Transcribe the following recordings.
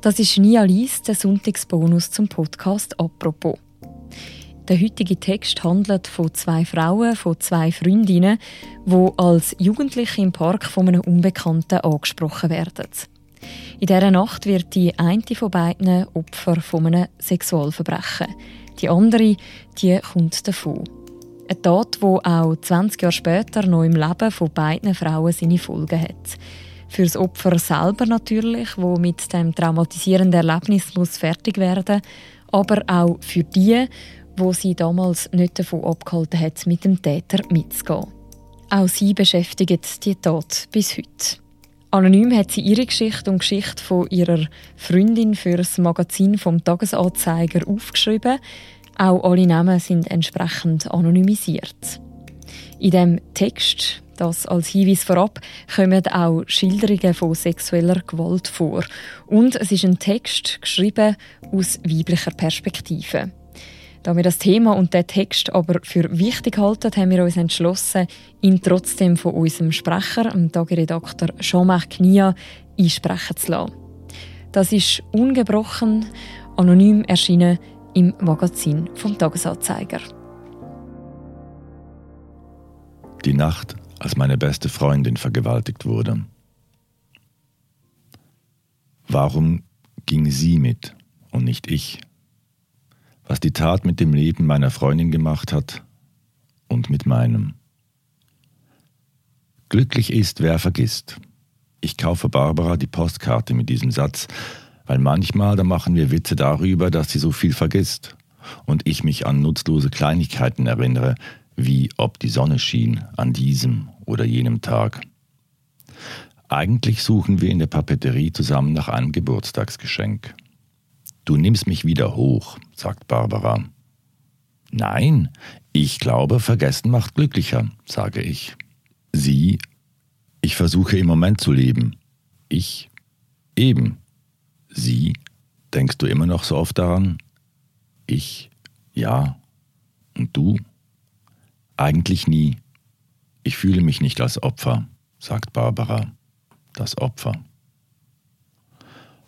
Das ist Nia Lies, der Sonntagsbonus zum Podcast «Apropos». Der heutige Text handelt von zwei Frauen, von zwei Freundinnen, die als Jugendliche im Park von einem Unbekannten angesprochen werden. In dieser Nacht wird die eine von beiden Opfer von einem Sexualverbrechen. Die andere, die kommt davon. Eine Tat, die auch 20 Jahre später noch im Leben von beiden Frauen seine Folgen hat. Für das Opfer selber natürlich, wo mit dem traumatisierenden Erlebnis muss fertig werden, aber auch für die, wo sie damals nicht davon abgehalten hat, mit dem Täter mitzugehen. Auch sie beschäftigt die Tat bis heute. Anonym hat sie ihre Geschichte und Geschichte von ihrer Freundin für das Magazin vom Tagesanzeiger aufgeschrieben. Auch alle Namen sind entsprechend anonymisiert. In dem Text, das als Hinweis vorab, kommen auch Schilderungen von sexueller Gewalt vor. Und es ist ein Text geschrieben aus weiblicher Perspektive. Da wir das Thema und den Text aber für wichtig halten, haben wir uns entschlossen, ihn trotzdem von unserem Sprecher, dem Tagiredakteur Jean-Marc Knia, einsprechen zu lassen. Das ist ungebrochen, anonym erschienen im Magazin vom Tagesanzeiger. Die Nacht, als meine beste Freundin vergewaltigt wurde. Warum ging sie mit und nicht ich? was die Tat mit dem Leben meiner Freundin gemacht hat und mit meinem. Glücklich ist, wer vergisst. Ich kaufe Barbara die Postkarte mit diesem Satz, weil manchmal da machen wir Witze darüber, dass sie so viel vergisst und ich mich an nutzlose Kleinigkeiten erinnere, wie ob die Sonne schien an diesem oder jenem Tag. Eigentlich suchen wir in der Papeterie zusammen nach einem Geburtstagsgeschenk. Du nimmst mich wieder hoch, sagt Barbara. Nein, ich glaube, vergessen macht glücklicher, sage ich. Sie, ich versuche im Moment zu leben. Ich, eben. Sie, denkst du immer noch so oft daran? Ich, ja. Und du? Eigentlich nie. Ich fühle mich nicht als Opfer, sagt Barbara. Das Opfer.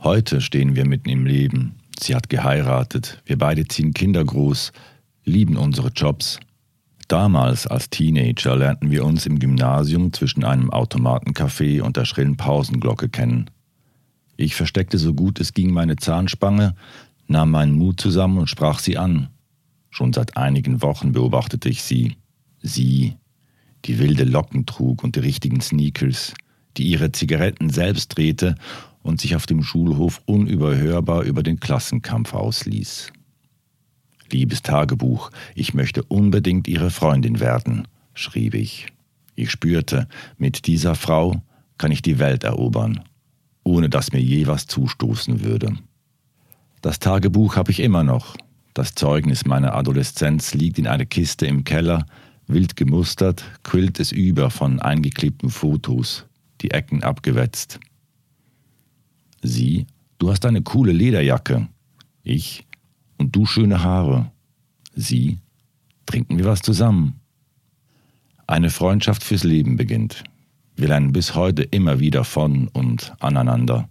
Heute stehen wir mitten im Leben, Sie hat geheiratet, wir beide ziehen Kinder groß, lieben unsere Jobs. Damals als Teenager lernten wir uns im Gymnasium zwischen einem Automatencafé und der schrillen Pausenglocke kennen. Ich versteckte so gut es ging meine Zahnspange, nahm meinen Mut zusammen und sprach sie an. Schon seit einigen Wochen beobachtete ich sie. Sie, die wilde Locken trug und die richtigen Sneakers, die ihre Zigaretten selbst drehte und sich auf dem Schulhof unüberhörbar über den Klassenkampf ausließ. Liebes Tagebuch, ich möchte unbedingt Ihre Freundin werden, schrieb ich. Ich spürte, mit dieser Frau kann ich die Welt erobern, ohne dass mir je was zustoßen würde. Das Tagebuch habe ich immer noch. Das Zeugnis meiner Adoleszenz liegt in einer Kiste im Keller, wild gemustert, quillt es über von eingeklebten Fotos, die Ecken abgewetzt. Sie, du hast eine coole Lederjacke. Ich, und du schöne Haare. Sie, trinken wir was zusammen. Eine Freundschaft fürs Leben beginnt. Wir lernen bis heute immer wieder von und aneinander.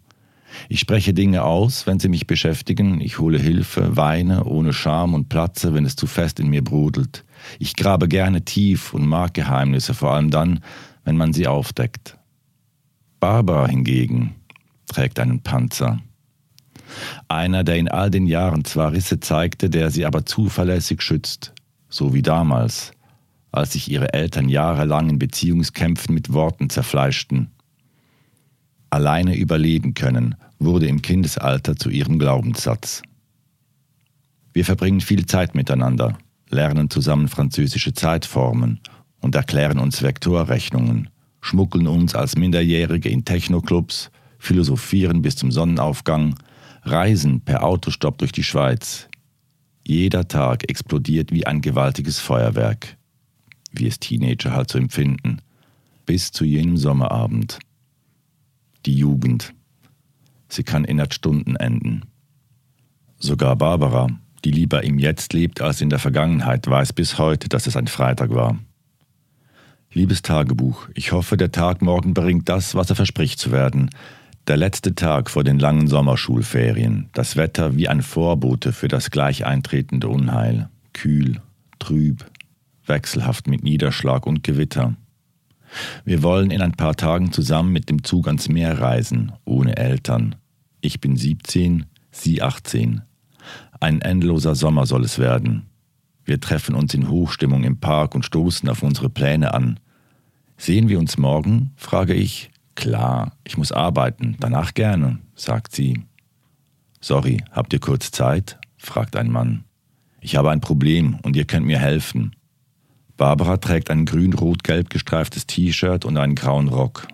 Ich spreche Dinge aus, wenn sie mich beschäftigen, ich hole Hilfe, weine ohne Scham und platze, wenn es zu fest in mir brodelt. Ich grabe gerne tief und mag Geheimnisse, vor allem dann, wenn man sie aufdeckt. Barbara hingegen, trägt einen Panzer. Einer, der in all den Jahren zwar Risse zeigte, der sie aber zuverlässig schützt, so wie damals, als sich ihre Eltern jahrelang in Beziehungskämpfen mit Worten zerfleischten. Alleine überleben können wurde im Kindesalter zu ihrem Glaubenssatz. Wir verbringen viel Zeit miteinander, lernen zusammen französische Zeitformen und erklären uns Vektorrechnungen, schmuggeln uns als Minderjährige in Technoclubs, philosophieren bis zum Sonnenaufgang, reisen per Autostopp durch die Schweiz. Jeder Tag explodiert wie ein gewaltiges Feuerwerk, wie es Teenager halt so empfinden, bis zu jenem Sommerabend. Die Jugend. Sie kann innerhalb Stunden enden. Sogar Barbara, die lieber im Jetzt lebt als in der Vergangenheit, weiß bis heute, dass es ein Freitag war. Liebes Tagebuch, ich hoffe, der Tag morgen bringt das, was er verspricht zu werden, Der letzte Tag vor den langen Sommerschulferien. Das Wetter wie ein Vorbote für das gleich eintretende Unheil. Kühl, trüb, wechselhaft mit Niederschlag und Gewitter. Wir wollen in ein paar Tagen zusammen mit dem Zug ans Meer reisen, ohne Eltern. Ich bin 17, sie 18. Ein endloser Sommer soll es werden. Wir treffen uns in Hochstimmung im Park und stoßen auf unsere Pläne an. Sehen wir uns morgen? frage ich. Klar, ich muss arbeiten, danach gerne, sagt sie. Sorry, habt ihr kurz Zeit? fragt ein Mann. Ich habe ein Problem und ihr könnt mir helfen. Barbara trägt ein grün-rot-gelb gestreiftes T-Shirt und einen grauen Rock.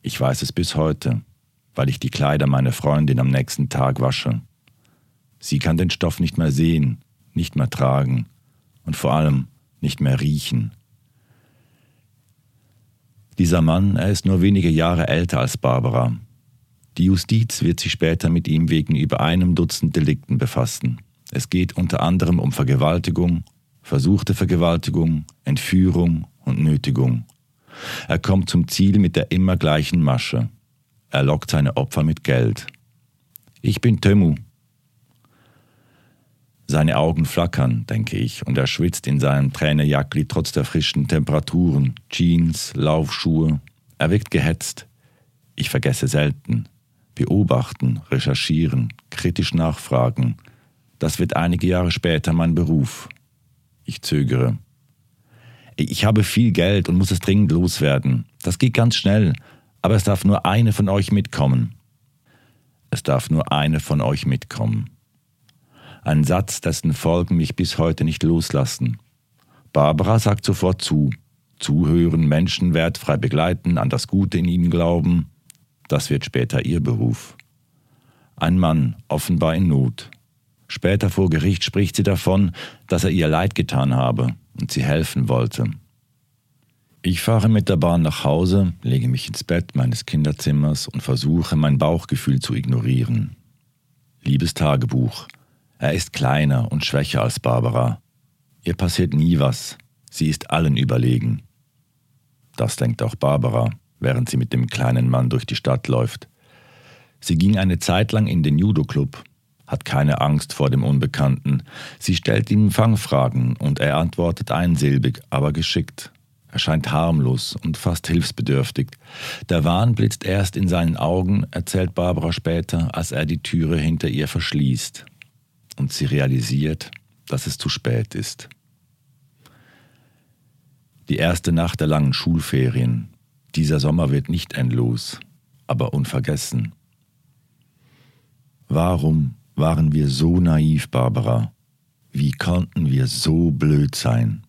Ich weiß es bis heute, weil ich die Kleider meiner Freundin am nächsten Tag wasche. Sie kann den Stoff nicht mehr sehen, nicht mehr tragen und vor allem nicht mehr riechen. Dieser Mann, er ist nur wenige Jahre älter als Barbara. Die Justiz wird sich später mit ihm wegen über einem Dutzend Delikten befassen. Es geht unter anderem um Vergewaltigung, versuchte Vergewaltigung, Entführung und Nötigung. Er kommt zum Ziel mit der immer gleichen Masche. Er lockt seine Opfer mit Geld. Ich bin Temu, seine Augen flackern, denke ich, und er schwitzt in seinem Tränejackli trotz der frischen Temperaturen, Jeans, Laufschuhe. Er wirkt gehetzt. Ich vergesse selten. Beobachten, recherchieren, kritisch nachfragen. Das wird einige Jahre später mein Beruf. Ich zögere. Ich habe viel Geld und muss es dringend loswerden. Das geht ganz schnell, aber es darf nur eine von euch mitkommen. Es darf nur eine von euch mitkommen. Ein Satz, dessen Folgen mich bis heute nicht loslassen. Barbara sagt sofort zu. Zuhören, Menschen wertfrei begleiten, an das Gute in ihnen glauben, das wird später ihr Beruf. Ein Mann, offenbar in Not. Später vor Gericht spricht sie davon, dass er ihr leid getan habe und sie helfen wollte. Ich fahre mit der Bahn nach Hause, lege mich ins Bett meines Kinderzimmers und versuche mein Bauchgefühl zu ignorieren. Liebes Tagebuch, er ist kleiner und schwächer als Barbara. Ihr passiert nie was. Sie ist allen überlegen. Das denkt auch Barbara, während sie mit dem kleinen Mann durch die Stadt läuft. Sie ging eine Zeit lang in den Judo-Club, hat keine Angst vor dem Unbekannten. Sie stellt ihm Fangfragen und er antwortet einsilbig, aber geschickt. Er scheint harmlos und fast hilfsbedürftig. Der Wahn blitzt erst in seinen Augen, erzählt Barbara später, als er die Türe hinter ihr verschließt und sie realisiert, dass es zu spät ist. Die erste Nacht der langen Schulferien. Dieser Sommer wird nicht endlos, aber unvergessen. Warum waren wir so naiv, Barbara? Wie konnten wir so blöd sein?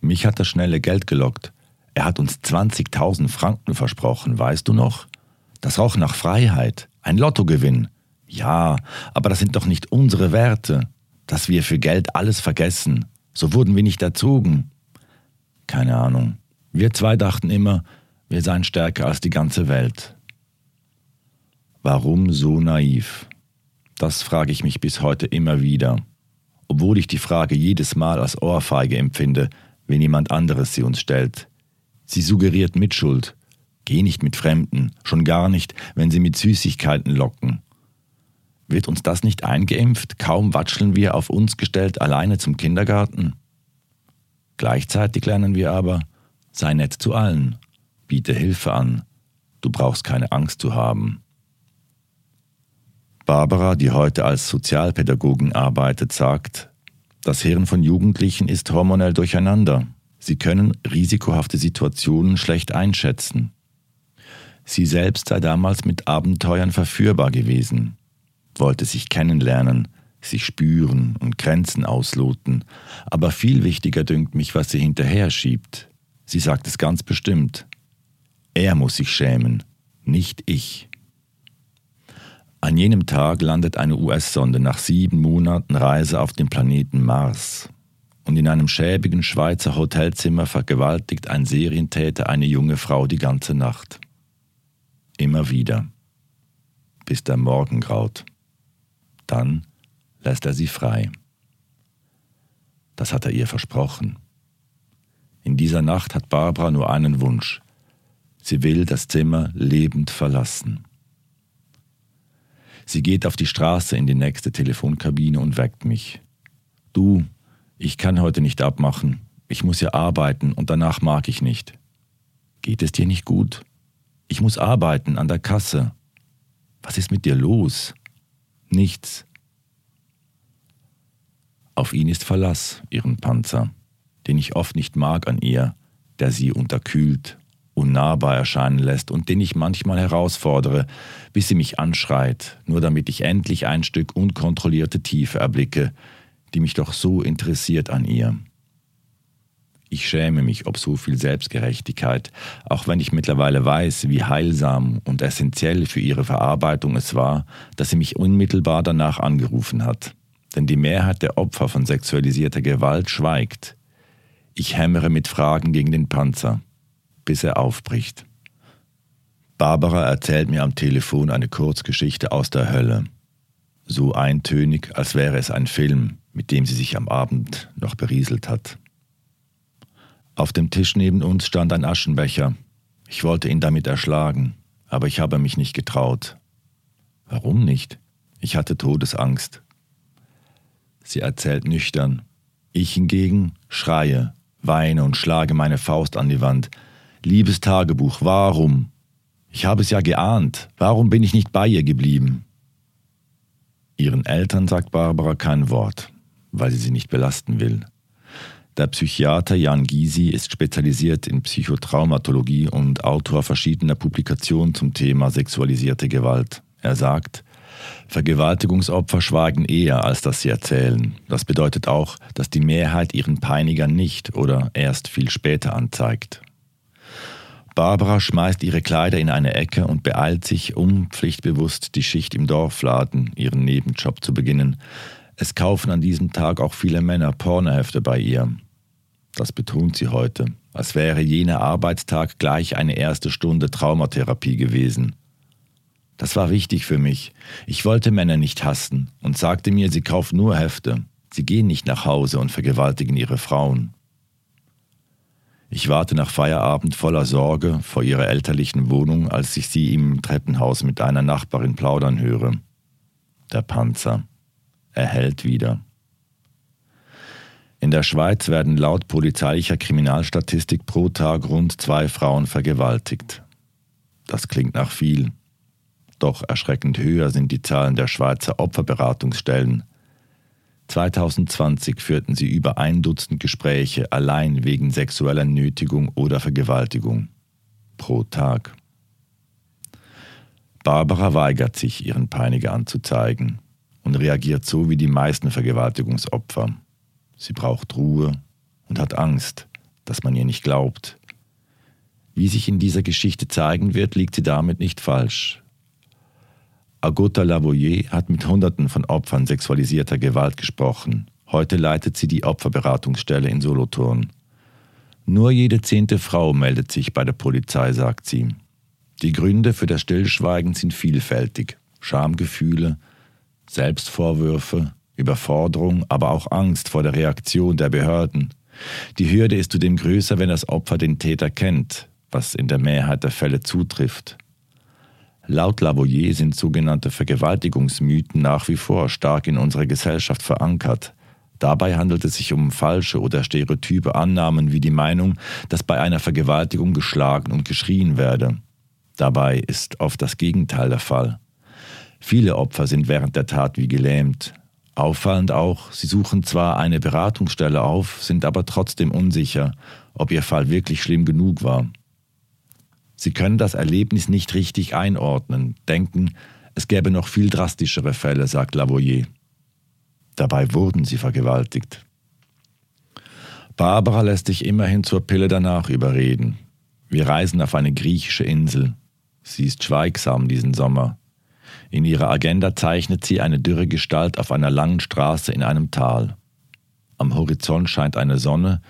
Mich hat das schnelle Geld gelockt. Er hat uns 20.000 Franken versprochen, weißt du noch? Das roch nach Freiheit, ein Lottogewinn. Ja, aber das sind doch nicht unsere Werte, dass wir für Geld alles vergessen. So wurden wir nicht erzogen. Keine Ahnung. Wir zwei dachten immer, wir seien stärker als die ganze Welt. Warum so naiv? Das frage ich mich bis heute immer wieder, obwohl ich die Frage jedes Mal als Ohrfeige empfinde, wenn jemand anderes sie uns stellt. Sie suggeriert Mitschuld. Geh nicht mit Fremden, schon gar nicht, wenn sie mit Süßigkeiten locken. Wird uns das nicht eingeimpft? Kaum watscheln wir auf uns gestellt alleine zum Kindergarten. Gleichzeitig lernen wir aber, sei nett zu allen, biete Hilfe an, du brauchst keine Angst zu haben. Barbara, die heute als Sozialpädagogin arbeitet, sagt, das Hirn von Jugendlichen ist hormonell durcheinander. Sie können risikohafte Situationen schlecht einschätzen. Sie selbst sei damals mit Abenteuern verführbar gewesen wollte sich kennenlernen, sich spüren und Grenzen ausloten, aber viel wichtiger dünkt mich, was sie hinterher schiebt. Sie sagt es ganz bestimmt. Er muss sich schämen, nicht ich. An jenem Tag landet eine US-Sonde nach sieben Monaten Reise auf dem Planeten Mars. Und in einem schäbigen Schweizer Hotelzimmer vergewaltigt ein Serientäter eine junge Frau die ganze Nacht. Immer wieder. Bis der Morgen graut. Dann lässt er sie frei. Das hat er ihr versprochen. In dieser Nacht hat Barbara nur einen Wunsch. Sie will das Zimmer lebend verlassen. Sie geht auf die Straße in die nächste Telefonkabine und weckt mich. Du, ich kann heute nicht abmachen. Ich muss ja arbeiten und danach mag ich nicht. Geht es dir nicht gut? Ich muss arbeiten an der Kasse. Was ist mit dir los? Nichts. Auf ihn ist Verlass, ihren Panzer, den ich oft nicht mag an ihr, der sie unterkühlt, unnahbar erscheinen lässt und den ich manchmal herausfordere, bis sie mich anschreit, nur damit ich endlich ein Stück unkontrollierte Tiefe erblicke, die mich doch so interessiert an ihr. Ich schäme mich ob so viel Selbstgerechtigkeit, auch wenn ich mittlerweile weiß, wie heilsam und essentiell für ihre Verarbeitung es war, dass sie mich unmittelbar danach angerufen hat. Denn die Mehrheit der Opfer von sexualisierter Gewalt schweigt. Ich hämmere mit Fragen gegen den Panzer, bis er aufbricht. Barbara erzählt mir am Telefon eine Kurzgeschichte aus der Hölle. So eintönig, als wäre es ein Film, mit dem sie sich am Abend noch berieselt hat. Auf dem Tisch neben uns stand ein Aschenbecher. Ich wollte ihn damit erschlagen, aber ich habe mich nicht getraut. Warum nicht? Ich hatte Todesangst. Sie erzählt nüchtern. Ich hingegen schreie, weine und schlage meine Faust an die Wand. Liebes Tagebuch, warum? Ich habe es ja geahnt. Warum bin ich nicht bei ihr geblieben? Ihren Eltern sagt Barbara kein Wort, weil sie sie nicht belasten will. Der Psychiater Jan Gysi ist spezialisiert in Psychotraumatologie und Autor verschiedener Publikationen zum Thema sexualisierte Gewalt. Er sagt, Vergewaltigungsopfer schweigen eher, als dass sie erzählen. Das bedeutet auch, dass die Mehrheit ihren Peiniger nicht oder erst viel später anzeigt. Barbara schmeißt ihre Kleider in eine Ecke und beeilt sich, um pflichtbewusst die Schicht im Dorfladen, ihren Nebenjob zu beginnen. Es kaufen an diesem Tag auch viele Männer Pornohefte bei ihr. Das betont sie heute, als wäre jener Arbeitstag gleich eine erste Stunde Traumatherapie gewesen. Das war wichtig für mich. Ich wollte Männer nicht hassen und sagte mir, sie kaufen nur Hefte. Sie gehen nicht nach Hause und vergewaltigen ihre Frauen. Ich warte nach Feierabend voller Sorge vor ihrer elterlichen Wohnung, als ich sie im Treppenhaus mit einer Nachbarin plaudern höre. Der Panzer. Er hält wieder. In der Schweiz werden laut polizeilicher Kriminalstatistik pro Tag rund zwei Frauen vergewaltigt. Das klingt nach viel. Doch erschreckend höher sind die Zahlen der Schweizer Opferberatungsstellen. 2020 führten sie über ein Dutzend Gespräche allein wegen sexueller Nötigung oder Vergewaltigung. Pro Tag. Barbara weigert sich, ihren Peiniger anzuzeigen und reagiert so wie die meisten Vergewaltigungsopfer. Sie braucht Ruhe und hat Angst, dass man ihr nicht glaubt. Wie sich in dieser Geschichte zeigen wird, liegt sie damit nicht falsch. Agota Lavoyer hat mit Hunderten von Opfern sexualisierter Gewalt gesprochen. Heute leitet sie die Opferberatungsstelle in Solothurn. Nur jede zehnte Frau meldet sich bei der Polizei, sagt sie. Die Gründe für das Stillschweigen sind vielfältig. Schamgefühle, Selbstvorwürfe, Überforderung, aber auch Angst vor der Reaktion der Behörden. Die Hürde ist zudem größer, wenn das Opfer den Täter kennt, was in der Mehrheit der Fälle zutrifft. Laut Lavoyer sind sogenannte Vergewaltigungsmythen nach wie vor stark in unserer Gesellschaft verankert. Dabei handelt es sich um falsche oder stereotype Annahmen wie die Meinung, dass bei einer Vergewaltigung geschlagen und geschrien werde. Dabei ist oft das Gegenteil der Fall. Viele Opfer sind während der Tat wie gelähmt, Auffallend auch, sie suchen zwar eine Beratungsstelle auf, sind aber trotzdem unsicher, ob ihr Fall wirklich schlimm genug war. Sie können das Erlebnis nicht richtig einordnen, denken, es gäbe noch viel drastischere Fälle, sagt Lavoyer. Dabei wurden sie vergewaltigt. Barbara lässt sich immerhin zur Pille danach überreden. Wir reisen auf eine griechische Insel. Sie ist schweigsam diesen Sommer. In ihrer Agenda zeichnet sie eine dürre Gestalt auf einer langen Straße in einem Tal. Am Horizont scheint eine Sonne,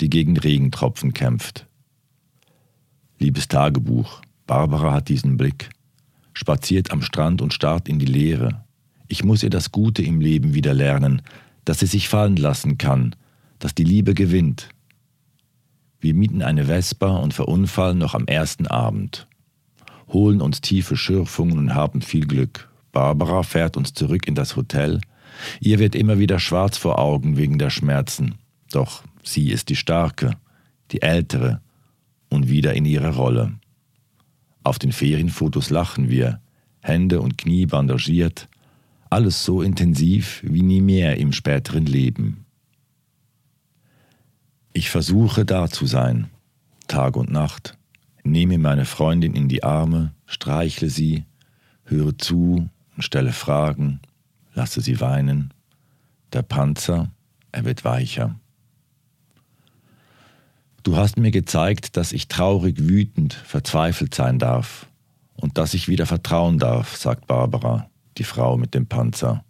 die gegen Regentropfen kämpft. Liebes Tagebuch, Barbara hat diesen Blick, spaziert am Strand und starrt in die Leere. Ich muss ihr das Gute im Leben wieder lernen, dass sie sich fallen lassen kann, dass die Liebe gewinnt. Wir mieten eine Vespa und verunfallen noch am ersten Abend. Holen uns tiefe Schürfungen und haben viel Glück. Barbara fährt uns zurück in das Hotel. Ihr wird immer wieder schwarz vor Augen wegen der Schmerzen. Doch sie ist die Starke, die Ältere und wieder in ihrer Rolle. Auf den Ferienfotos lachen wir, Hände und Knie bandagiert, alles so intensiv wie nie mehr im späteren Leben. Ich versuche da zu sein, Tag und Nacht, nehme meine Freundin in die Arme, streichle sie, höre zu und stelle Fragen, lasse sie weinen. Der Panzer, er wird weicher. Du hast mir gezeigt, dass ich traurig, wütend, verzweifelt sein darf und dass ich wieder vertrauen darf, sagt Barbara, die Frau mit dem Panzer.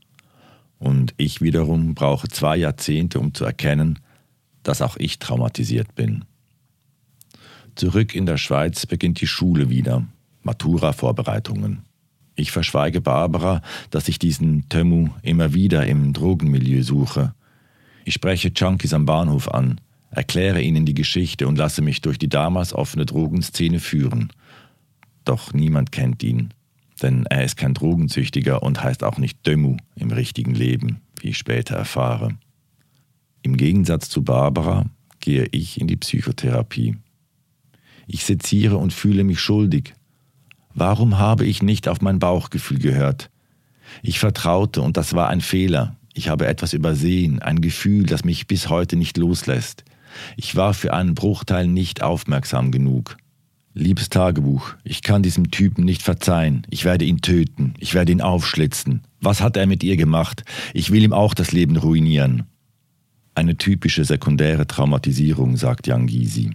Und ich wiederum brauche zwei Jahrzehnte, um zu erkennen, dass auch ich traumatisiert bin. Zurück in der Schweiz beginnt die Schule wieder, Matura-Vorbereitungen. Ich verschweige Barbara, dass ich diesen Tömu immer wieder im Drogenmilieu suche. Ich spreche Junkies am Bahnhof an, erkläre ihnen die Geschichte und lasse mich durch die damals offene Drogenszene führen. Doch niemand kennt ihn, denn er ist kein Drogensüchtiger und heißt auch nicht Dömu im richtigen Leben, wie ich später erfahre. Im Gegensatz zu Barbara gehe ich in die Psychotherapie. Ich seziere und fühle mich schuldig. Warum habe ich nicht auf mein Bauchgefühl gehört? Ich vertraute und das war ein Fehler. Ich habe etwas übersehen, ein Gefühl, das mich bis heute nicht loslässt. Ich war für einen Bruchteil nicht aufmerksam genug. Liebes Tagebuch, ich kann diesem Typen nicht verzeihen. Ich werde ihn töten. Ich werde ihn aufschlitzen. Was hat er mit ihr gemacht? Ich will ihm auch das Leben ruinieren. Eine typische sekundäre Traumatisierung, sagt Yang Gysi.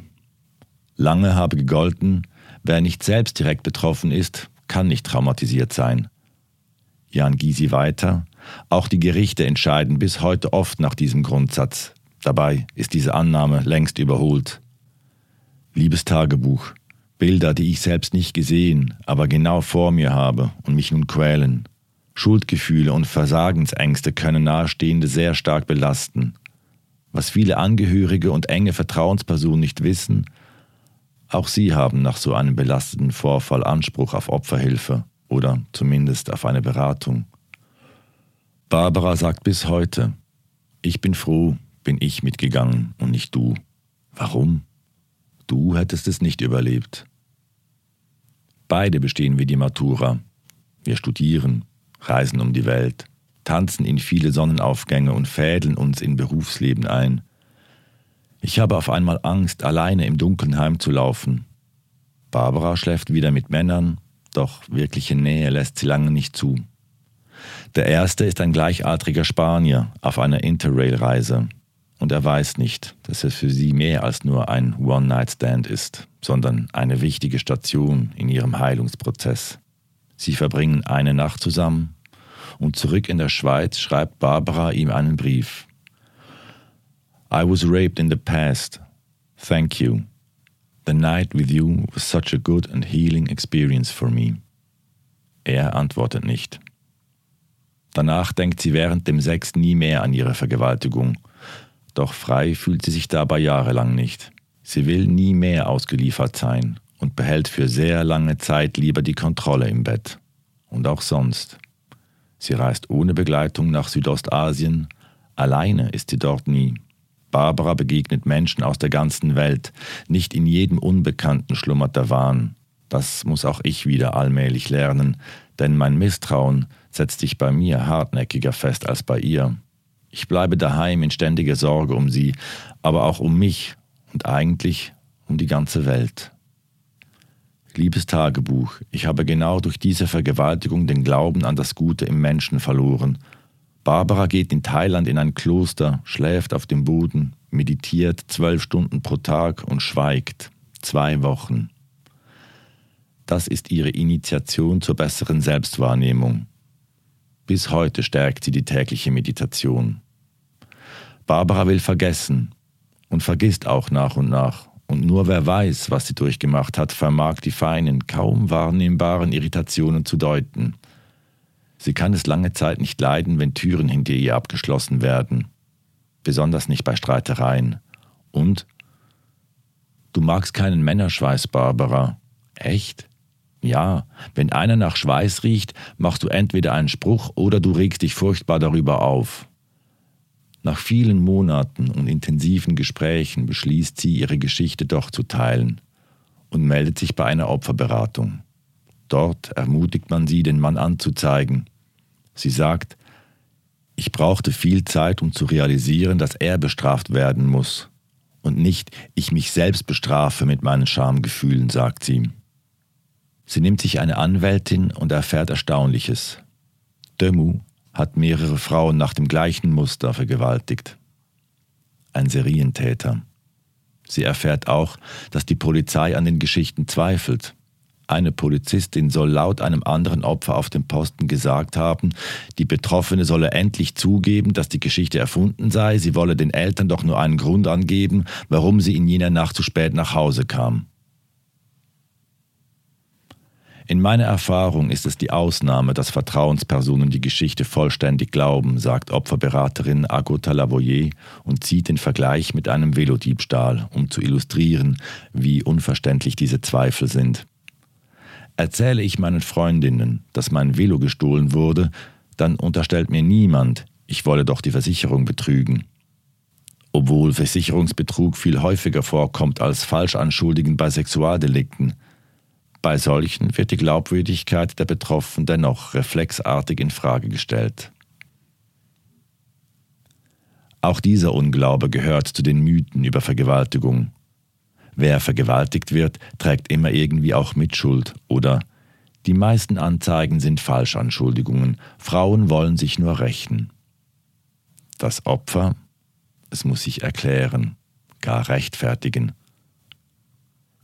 Lange habe gegolten, wer nicht selbst direkt betroffen ist, kann nicht traumatisiert sein. Jan Gysi weiter, auch die Gerichte entscheiden bis heute oft nach diesem Grundsatz. Dabei ist diese Annahme längst überholt. Liebes Tagebuch, Bilder, die ich selbst nicht gesehen, aber genau vor mir habe und mich nun quälen. Schuldgefühle und Versagensängste können Nahestehende sehr stark belasten. Was viele Angehörige und enge Vertrauenspersonen nicht wissen, auch sie haben nach so einem belasteten Vorfall Anspruch auf Opferhilfe oder zumindest auf eine Beratung. Barbara sagt bis heute, ich bin froh, bin ich mitgegangen und nicht du. Warum? Du hättest es nicht überlebt. Beide bestehen wir die Matura. Wir studieren, reisen um die Welt, tanzen in viele Sonnenaufgänge und fädeln uns in Berufsleben ein. Ich habe auf einmal Angst, alleine im Dunkeln heimzulaufen. Barbara schläft wieder mit Männern, doch wirkliche Nähe lässt sie lange nicht zu. Der erste ist ein gleichaltriger Spanier auf einer Interrail-Reise. Und er weiß nicht, dass es für sie mehr als nur ein One-Night-Stand ist, sondern eine wichtige Station in ihrem Heilungsprozess. Sie verbringen eine Nacht zusammen und zurück in der Schweiz schreibt Barbara ihm einen Brief. I was raped in the past. Thank you. The night with you was such a good and healing experience for me. Er antwortet nicht. Danach denkt sie während dem Sex nie mehr an ihre Vergewaltigung. Doch frei fühlt sie sich dabei jahrelang nicht. Sie will nie mehr ausgeliefert sein und behält für sehr lange Zeit lieber die Kontrolle im Bett. Und auch sonst. Sie reist ohne Begleitung nach Südostasien, alleine ist sie dort nie. Barbara begegnet Menschen aus der ganzen Welt, nicht in jedem Unbekannten schlummert der Wahn. Das muss auch ich wieder allmählich lernen, denn mein Misstrauen setzt sich bei mir hartnäckiger fest als bei ihr. Ich bleibe daheim in ständiger Sorge um sie, aber auch um mich und eigentlich um die ganze Welt. Liebes Tagebuch, ich habe genau durch diese Vergewaltigung den Glauben an das Gute im Menschen verloren. Barbara geht in Thailand in ein Kloster, schläft auf dem Boden, meditiert zwölf Stunden pro Tag und schweigt. Zwei Wochen. Das ist ihre Initiation zur besseren Selbstwahrnehmung. Bis heute stärkt sie die tägliche Meditation. Barbara will vergessen und vergisst auch nach und nach und nur wer weiß, was sie durchgemacht hat, vermag die feinen, kaum wahrnehmbaren Irritationen zu deuten. Sie kann es lange Zeit nicht leiden, wenn Türen hinter ihr abgeschlossen werden, besonders nicht bei Streitereien. Und Du magst keinen Männerschweiß, Barbara. Echt? Ja, wenn einer nach Schweiß riecht, machst du entweder einen Spruch oder du regst dich furchtbar darüber auf. Nach vielen Monaten und intensiven Gesprächen beschließt sie, ihre Geschichte doch zu teilen und meldet sich bei einer Opferberatung. Dort ermutigt man sie, den Mann anzuzeigen. Sie sagt, ich brauchte viel Zeit, um zu realisieren, dass er bestraft werden muss und nicht ich mich selbst bestrafe mit meinen Schamgefühlen, sagt sie. Sie nimmt sich eine Anwältin und erfährt Erstaunliches. Demu hat mehrere Frauen nach dem gleichen Muster vergewaltigt. Ein Serientäter. Sie erfährt auch, dass die Polizei an den Geschichten zweifelt. Eine Polizistin soll laut einem anderen Opfer auf dem Posten gesagt haben, die Betroffene solle endlich zugeben, dass die Geschichte erfunden sei, sie wolle den Eltern doch nur einen Grund angeben, warum sie in jener Nacht zu spät nach Hause kam. In meiner Erfahrung ist es die Ausnahme, dass Vertrauenspersonen die Geschichte vollständig glauben, sagt Opferberaterin Agota Lavoyer und zieht den Vergleich mit einem Velodiebstahl, um zu illustrieren, wie unverständlich diese Zweifel sind. Erzähle ich meinen Freundinnen, dass mein Velo gestohlen wurde, dann unterstellt mir niemand, ich wolle doch die Versicherung betrügen. Obwohl Versicherungsbetrug viel häufiger vorkommt als Falschanschuldigen bei Sexualdelikten – bei solchen wird die Glaubwürdigkeit der Betroffenen dennoch reflexartig in Frage gestellt. Auch dieser Unglaube gehört zu den Mythen über Vergewaltigung. Wer vergewaltigt wird, trägt immer irgendwie auch Mitschuld oder die meisten Anzeigen sind Falschanschuldigungen, Frauen wollen sich nur rächen. Das Opfer, es muss sich erklären, gar rechtfertigen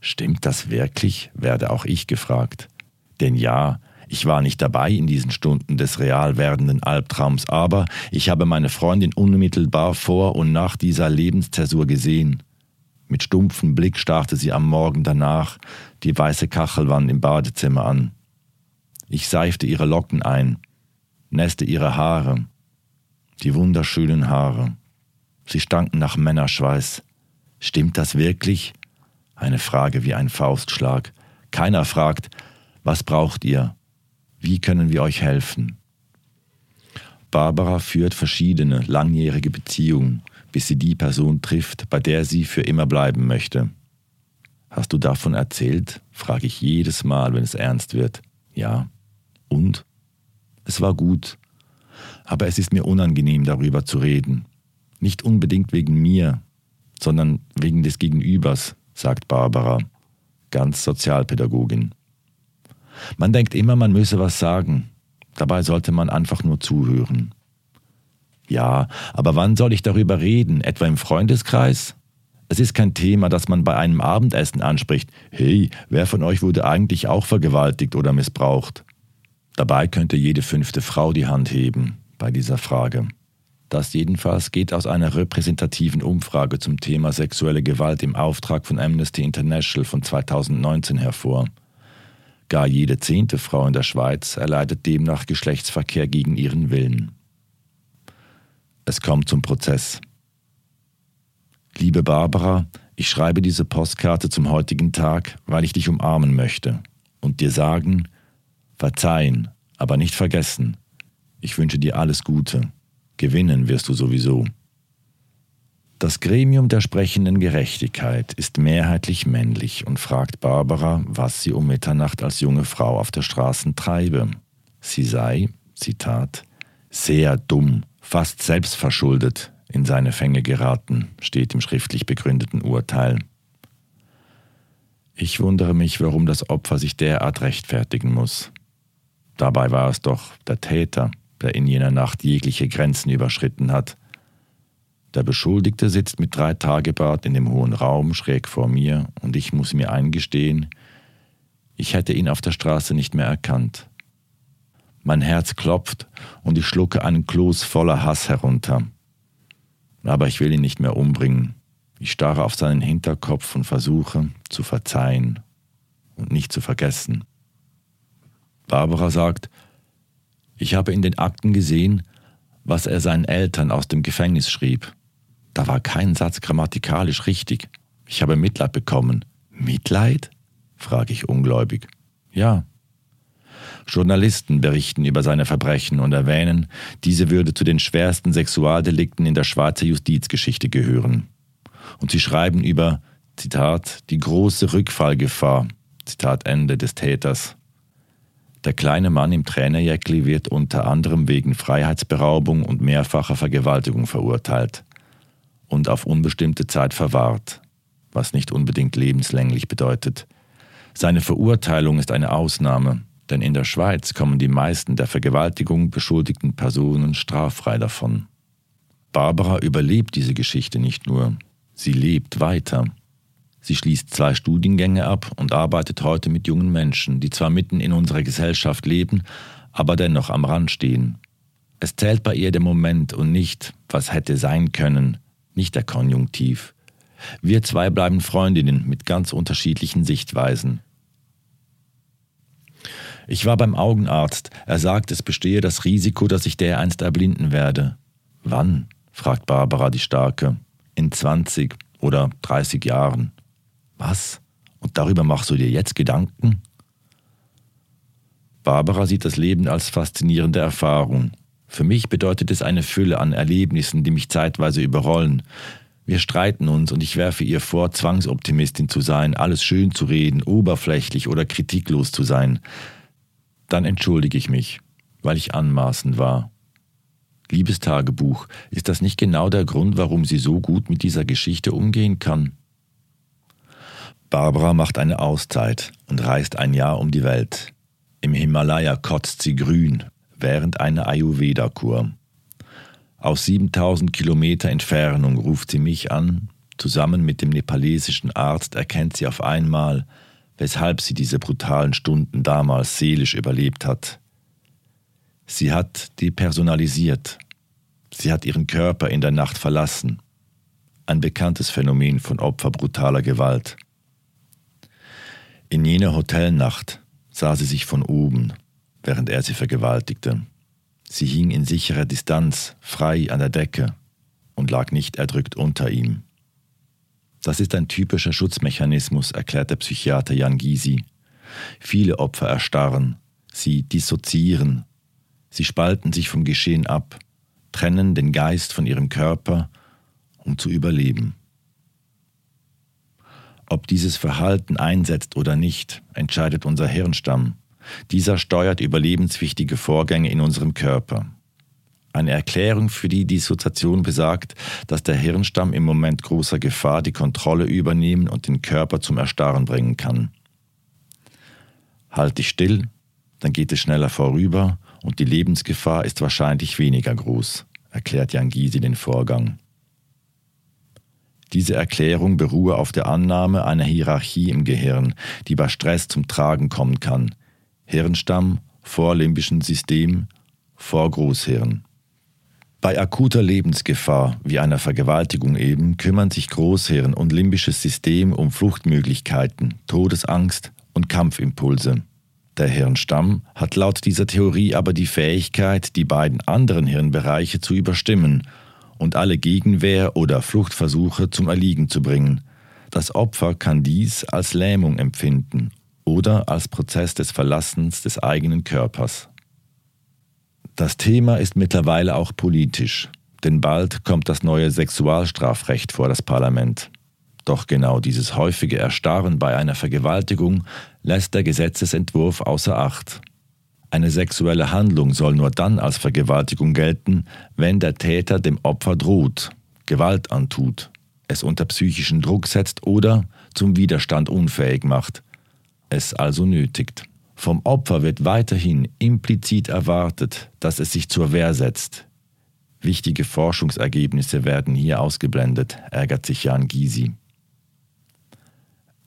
Stimmt das wirklich? werde auch ich gefragt. Denn ja, ich war nicht dabei in diesen Stunden des real werdenden Albtraums, aber ich habe meine Freundin unmittelbar vor und nach dieser Lebenszäsur gesehen. Mit stumpfem Blick starrte sie am Morgen danach die weiße Kachelwand im Badezimmer an. Ich seifte ihre Locken ein, nässte ihre Haare, die wunderschönen Haare. Sie stanken nach Männerschweiß. Stimmt das wirklich? Eine Frage wie ein Faustschlag. Keiner fragt, was braucht ihr? Wie können wir euch helfen? Barbara führt verschiedene langjährige Beziehungen, bis sie die Person trifft, bei der sie für immer bleiben möchte. Hast du davon erzählt? frage ich jedes Mal, wenn es ernst wird. Ja. Und? Es war gut. Aber es ist mir unangenehm, darüber zu reden. Nicht unbedingt wegen mir, sondern wegen des Gegenübers, sagt Barbara, ganz Sozialpädagogin. Man denkt immer, man müsse was sagen. Dabei sollte man einfach nur zuhören. Ja, aber wann soll ich darüber reden? Etwa im Freundeskreis? Es ist kein Thema, das man bei einem Abendessen anspricht. Hey, wer von euch wurde eigentlich auch vergewaltigt oder missbraucht? Dabei könnte jede fünfte Frau die Hand heben bei dieser Frage. Das jedenfalls geht aus einer repräsentativen Umfrage zum Thema sexuelle Gewalt im Auftrag von Amnesty International von 2019 hervor. Gar jede zehnte Frau in der Schweiz erleidet demnach Geschlechtsverkehr gegen ihren Willen. Es kommt zum Prozess. Liebe Barbara, ich schreibe diese Postkarte zum heutigen Tag, weil ich dich umarmen möchte und dir sagen, verzeihen, aber nicht vergessen. Ich wünsche dir alles Gute. Gewinnen wirst du sowieso. Das Gremium der sprechenden Gerechtigkeit ist mehrheitlich männlich und fragt Barbara, was sie um Mitternacht als junge Frau auf der Straße treibe. Sie sei, Zitat, sehr dumm, fast selbstverschuldet in seine Fänge geraten, steht im schriftlich begründeten Urteil. Ich wundere mich, warum das Opfer sich derart rechtfertigen muss. Dabei war es doch der Täter, der in jener Nacht jegliche Grenzen überschritten hat. Der Beschuldigte sitzt mit drei Tagebart in dem hohen Raum schräg vor mir und ich muss mir eingestehen, ich hätte ihn auf der Straße nicht mehr erkannt. Mein Herz klopft und ich schlucke einen Kloß voller Hass herunter. Aber ich will ihn nicht mehr umbringen. Ich starre auf seinen Hinterkopf und versuche zu verzeihen und nicht zu vergessen. Barbara sagt, ich habe in den Akten gesehen, was er seinen Eltern aus dem Gefängnis schrieb. Da war kein Satz grammatikalisch richtig. Ich habe Mitleid bekommen. Mitleid? frage ich ungläubig. Ja. Journalisten berichten über seine Verbrechen und erwähnen, diese würde zu den schwersten Sexualdelikten in der Schweizer Justizgeschichte gehören. Und sie schreiben über, Zitat, die große Rückfallgefahr, Zitat Ende des Täters. Der kleine Mann im Trainerjäckli wird unter anderem wegen Freiheitsberaubung und mehrfacher Vergewaltigung verurteilt und auf unbestimmte Zeit verwahrt, was nicht unbedingt lebenslänglich bedeutet. Seine Verurteilung ist eine Ausnahme, denn in der Schweiz kommen die meisten der Vergewaltigung beschuldigten Personen straffrei davon. Barbara überlebt diese Geschichte nicht nur, sie lebt weiter. Sie schließt zwei Studiengänge ab und arbeitet heute mit jungen Menschen, die zwar mitten in unserer Gesellschaft leben, aber dennoch am Rand stehen. Es zählt bei ihr der Moment und nicht, was hätte sein können, nicht der Konjunktiv. Wir zwei bleiben Freundinnen mit ganz unterschiedlichen Sichtweisen. Ich war beim Augenarzt. Er sagt, es bestehe das Risiko, dass ich dereinst erblinden werde. Wann? fragt Barbara die Starke. In 20 oder 30 Jahren. Was? Und darüber machst du dir jetzt Gedanken? Barbara sieht das Leben als faszinierende Erfahrung. Für mich bedeutet es eine Fülle an Erlebnissen, die mich zeitweise überrollen. Wir streiten uns und ich werfe ihr vor, Zwangsoptimistin zu sein, alles schön zu reden, oberflächlich oder kritiklos zu sein. Dann entschuldige ich mich, weil ich anmaßend war. Liebes Tagebuch, ist das nicht genau der Grund, warum sie so gut mit dieser Geschichte umgehen kann? Barbara macht eine Auszeit und reist ein Jahr um die Welt. Im Himalaya kotzt sie grün während einer Ayurveda-Kur. Aus 7000 Kilometer Entfernung ruft sie mich an. Zusammen mit dem nepalesischen Arzt erkennt sie auf einmal, weshalb sie diese brutalen Stunden damals seelisch überlebt hat. Sie hat depersonalisiert. Sie hat ihren Körper in der Nacht verlassen. Ein bekanntes Phänomen von Opfer brutaler Gewalt. In jener Hotelnacht sah sie sich von oben, während er sie vergewaltigte. Sie hing in sicherer Distanz, frei an der Decke und lag nicht erdrückt unter ihm. Das ist ein typischer Schutzmechanismus, erklärt der Psychiater Jan Gysi. Viele Opfer erstarren, sie dissoziieren, sie spalten sich vom Geschehen ab, trennen den Geist von ihrem Körper, um zu überleben. Ob dieses Verhalten einsetzt oder nicht, entscheidet unser Hirnstamm. Dieser steuert überlebenswichtige Vorgänge in unserem Körper. Eine Erklärung für die Dissoziation besagt, dass der Hirnstamm im Moment großer Gefahr die Kontrolle übernehmen und den Körper zum Erstarren bringen kann. Halt dich still, dann geht es schneller vorüber und die Lebensgefahr ist wahrscheinlich weniger groß, erklärt Jan Gysi den Vorgang. Diese Erklärung beruhe auf der Annahme einer Hierarchie im Gehirn, die bei Stress zum Tragen kommen kann. Hirnstamm, vorlimbischen System, Vorgroßhirn. Bei akuter Lebensgefahr, wie einer Vergewaltigung eben, kümmern sich Großhirn und limbisches System um Fluchtmöglichkeiten, Todesangst und Kampfimpulse. Der Hirnstamm hat laut dieser Theorie aber die Fähigkeit, die beiden anderen Hirnbereiche zu überstimmen und alle Gegenwehr oder Fluchtversuche zum Erliegen zu bringen. Das Opfer kann dies als Lähmung empfinden oder als Prozess des Verlassens des eigenen Körpers. Das Thema ist mittlerweile auch politisch, denn bald kommt das neue Sexualstrafrecht vor das Parlament. Doch genau dieses häufige Erstarren bei einer Vergewaltigung lässt der Gesetzesentwurf außer Acht. Eine sexuelle Handlung soll nur dann als Vergewaltigung gelten, wenn der Täter dem Opfer droht, Gewalt antut, es unter psychischen Druck setzt oder zum Widerstand unfähig macht, es also nötigt. Vom Opfer wird weiterhin implizit erwartet, dass es sich zur Wehr setzt. Wichtige Forschungsergebnisse werden hier ausgeblendet, ärgert sich Jan Gysi.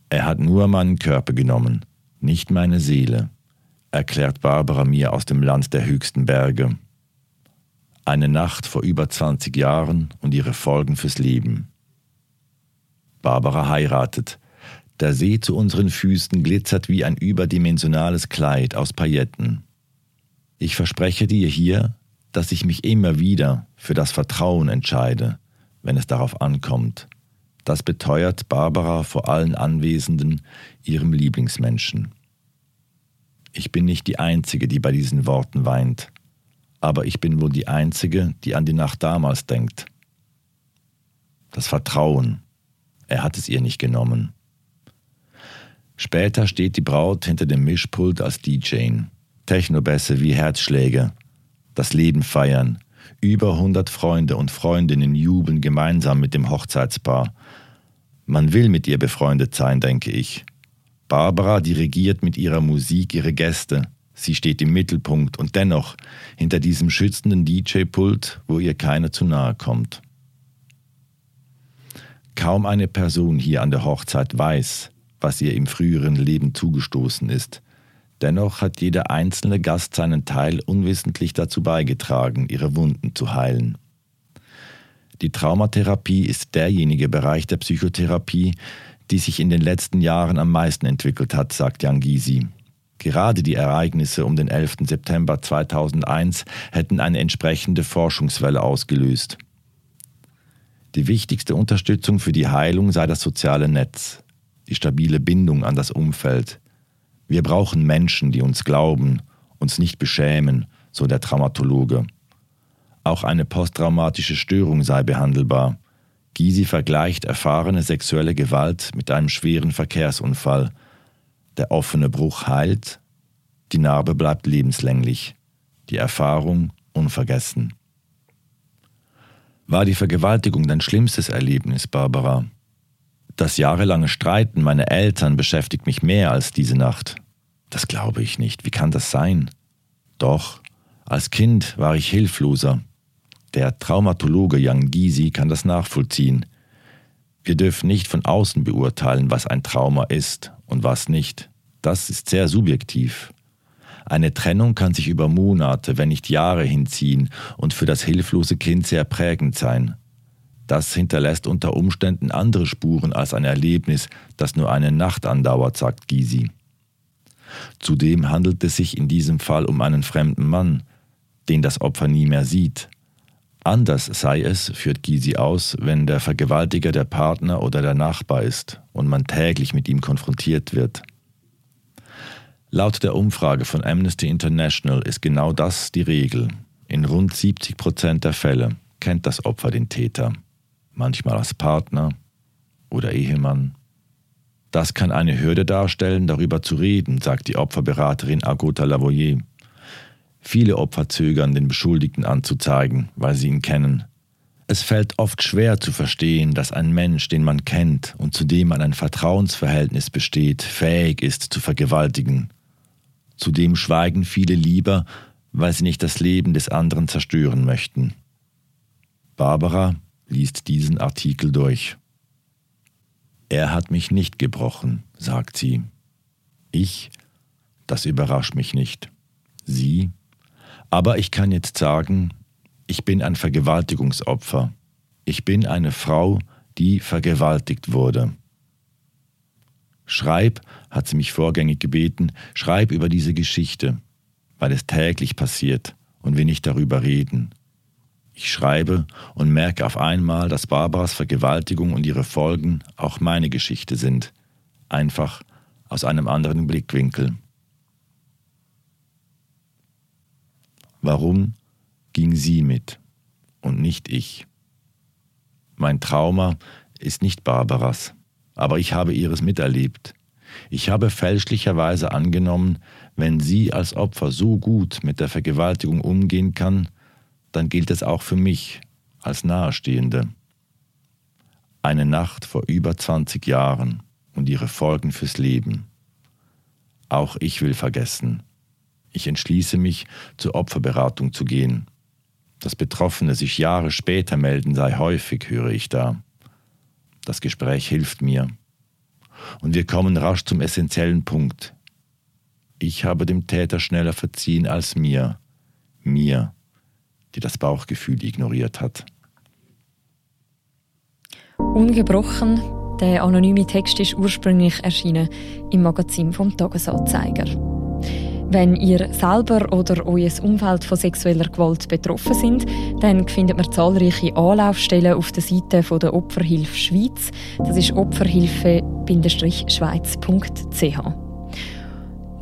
Er hat nur meinen Körper genommen, nicht meine Seele erklärt Barbara mir aus dem Land der höchsten Berge. Eine Nacht vor über 20 Jahren und ihre Folgen fürs Leben. Barbara heiratet. Der See zu unseren Füßen glitzert wie ein überdimensionales Kleid aus Pailletten. Ich verspreche dir hier, dass ich mich immer wieder für das Vertrauen entscheide, wenn es darauf ankommt. Das beteuert Barbara vor allen Anwesenden, ihrem Lieblingsmenschen. Ich bin nicht die Einzige, die bei diesen Worten weint, aber ich bin wohl die Einzige, die an die Nacht damals denkt. Das Vertrauen, er hat es ihr nicht genommen. Später steht die Braut hinter dem Mischpult als DJ. Technobässe wie Herzschläge. Das Leben feiern. Über 100 Freunde und Freundinnen jubeln gemeinsam mit dem Hochzeitspaar. Man will mit ihr befreundet sein, denke ich. Barbara dirigiert mit ihrer Musik ihre Gäste. Sie steht im Mittelpunkt und dennoch hinter diesem schützenden DJ-Pult, wo ihr keiner zu nahe kommt. Kaum eine Person hier an der Hochzeit weiß, was ihr im früheren Leben zugestoßen ist. Dennoch hat jeder einzelne Gast seinen Teil unwissentlich dazu beigetragen, ihre Wunden zu heilen. Die Traumatherapie ist derjenige Bereich der Psychotherapie, die sich in den letzten Jahren am meisten entwickelt hat, sagt Jan Gysi. Gerade die Ereignisse um den 11. September 2001 hätten eine entsprechende Forschungswelle ausgelöst. Die wichtigste Unterstützung für die Heilung sei das soziale Netz, die stabile Bindung an das Umfeld. Wir brauchen Menschen, die uns glauben, uns nicht beschämen, so der Traumatologe. Auch eine posttraumatische Störung sei behandelbar. Gysi vergleicht erfahrene sexuelle Gewalt mit einem schweren Verkehrsunfall. Der offene Bruch heilt, die Narbe bleibt lebenslänglich, die Erfahrung unvergessen. War die Vergewaltigung dein schlimmstes Erlebnis, Barbara? Das jahrelange Streiten meiner Eltern beschäftigt mich mehr als diese Nacht. Das glaube ich nicht. Wie kann das sein? Doch, als Kind war ich hilfloser. Der Traumatologe Jan Gysi kann das nachvollziehen. Wir dürfen nicht von außen beurteilen, was ein Trauma ist und was nicht. Das ist sehr subjektiv. Eine Trennung kann sich über Monate, wenn nicht Jahre hinziehen und für das hilflose Kind sehr prägend sein. Das hinterlässt unter Umständen andere Spuren als ein Erlebnis, das nur eine Nacht andauert, sagt Gysi. Zudem handelt es sich in diesem Fall um einen fremden Mann, den das Opfer nie mehr sieht. Anders sei es, führt Gysi aus, wenn der Vergewaltiger der Partner oder der Nachbar ist und man täglich mit ihm konfrontiert wird. Laut der Umfrage von Amnesty International ist genau das die Regel. In rund 70 Prozent der Fälle kennt das Opfer den Täter manchmal als Partner oder Ehemann. Das kann eine Hürde darstellen, darüber zu reden, sagt die Opferberaterin Agota Lavoyer. Viele Opfer zögern, den Beschuldigten anzuzeigen, weil sie ihn kennen. Es fällt oft schwer zu verstehen, dass ein Mensch, den man kennt und zu dem man ein Vertrauensverhältnis besteht, fähig ist zu vergewaltigen. Zudem schweigen viele lieber, weil sie nicht das Leben des anderen zerstören möchten. Barbara, liest diesen Artikel durch. Er hat mich nicht gebrochen, sagt sie. Ich, das überrascht mich nicht. Sie, aber ich kann jetzt sagen, ich bin ein Vergewaltigungsopfer. Ich bin eine Frau, die vergewaltigt wurde. Schreib, hat sie mich vorgängig gebeten, schreib über diese Geschichte, weil es täglich passiert und wir nicht darüber reden. Ich schreibe und merke auf einmal, dass Barbaras Vergewaltigung und ihre Folgen auch meine Geschichte sind, einfach aus einem anderen Blickwinkel. Warum ging sie mit und nicht ich? Mein Trauma ist nicht Barbaras, aber ich habe ihres miterlebt. Ich habe fälschlicherweise angenommen, wenn sie als Opfer so gut mit der Vergewaltigung umgehen kann, dann gilt es auch für mich als Nahestehende. Eine Nacht vor über 20 Jahren und ihre Folgen fürs Leben. Auch ich will vergessen. Ich entschließe mich, zur Opferberatung zu gehen. Dass Betroffene sich Jahre später melden, sei häufig, höre ich da. Das Gespräch hilft mir. Und wir kommen rasch zum essentiellen Punkt. Ich habe dem Täter schneller verziehen als mir. Mir, die das Bauchgefühl ignoriert hat. Ungebrochen, der anonyme Text ist ursprünglich erschienen im Magazin vom Tagesanzeiger. Wenn ihr selber oder euer Umfeld von sexueller Gewalt betroffen sind, dann findet man zahlreiche Anlaufstellen auf der Seite der Opferhilfe Schweiz. Das ist opferhilfe-schweiz.ch.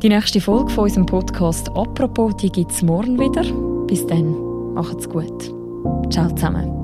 Die nächste Folge von unserem Podcast «Apropos» gibt es morgen wieder. Bis dann, macht's gut. Ciao zusammen.